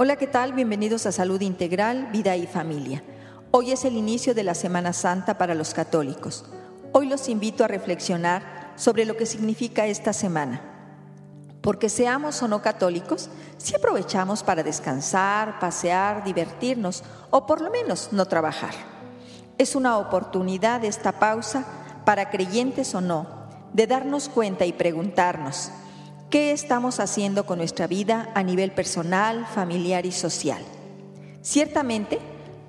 Hola, ¿qué tal? Bienvenidos a Salud Integral, Vida y Familia. Hoy es el inicio de la Semana Santa para los católicos. Hoy los invito a reflexionar sobre lo que significa esta semana. Porque seamos o no católicos, si aprovechamos para descansar, pasear, divertirnos o por lo menos no trabajar. Es una oportunidad esta pausa para creyentes o no, de darnos cuenta y preguntarnos, ¿qué estamos haciendo con nuestra vida a nivel personal, familiar y social? Ciertamente,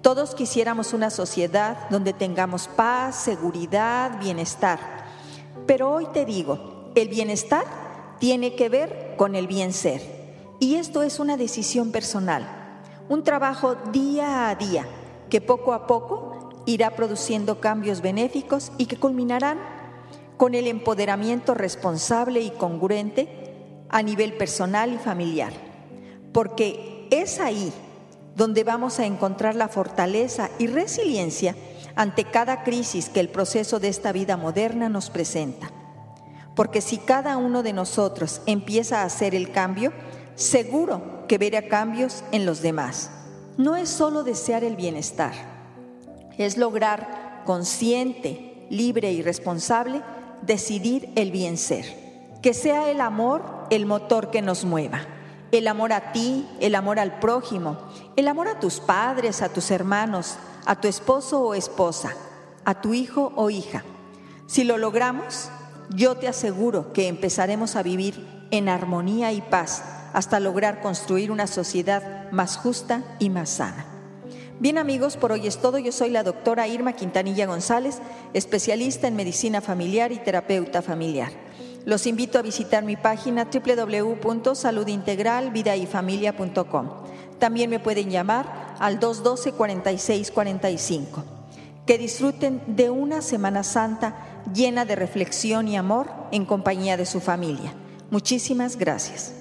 todos quisiéramos una sociedad donde tengamos paz, seguridad, bienestar. Pero hoy te digo, el bienestar tiene que ver con el bien ser. Y esto es una decisión personal, un trabajo día a día que poco a poco irá produciendo cambios benéficos y que culminarán con el empoderamiento responsable y congruente a nivel personal y familiar. Porque es ahí donde vamos a encontrar la fortaleza y resiliencia ante cada crisis que el proceso de esta vida moderna nos presenta. Porque si cada uno de nosotros empieza a hacer el cambio, seguro que verá cambios en los demás. No es solo desear el bienestar, es lograr consciente, libre y responsable decidir el bien ser. Que sea el amor el motor que nos mueva. El amor a ti, el amor al prójimo, el amor a tus padres, a tus hermanos, a tu esposo o esposa, a tu hijo o hija. Si lo logramos, yo te aseguro que empezaremos a vivir en armonía y paz hasta lograr construir una sociedad más justa y más sana. Bien amigos, por hoy es todo. Yo soy la doctora Irma Quintanilla González, especialista en medicina familiar y terapeuta familiar. Los invito a visitar mi página www.saludintegralvidayfamilia.com. También me pueden llamar al 212-4645. Que disfruten de una Semana Santa llena de reflexión y amor en compañía de su familia. Muchísimas gracias.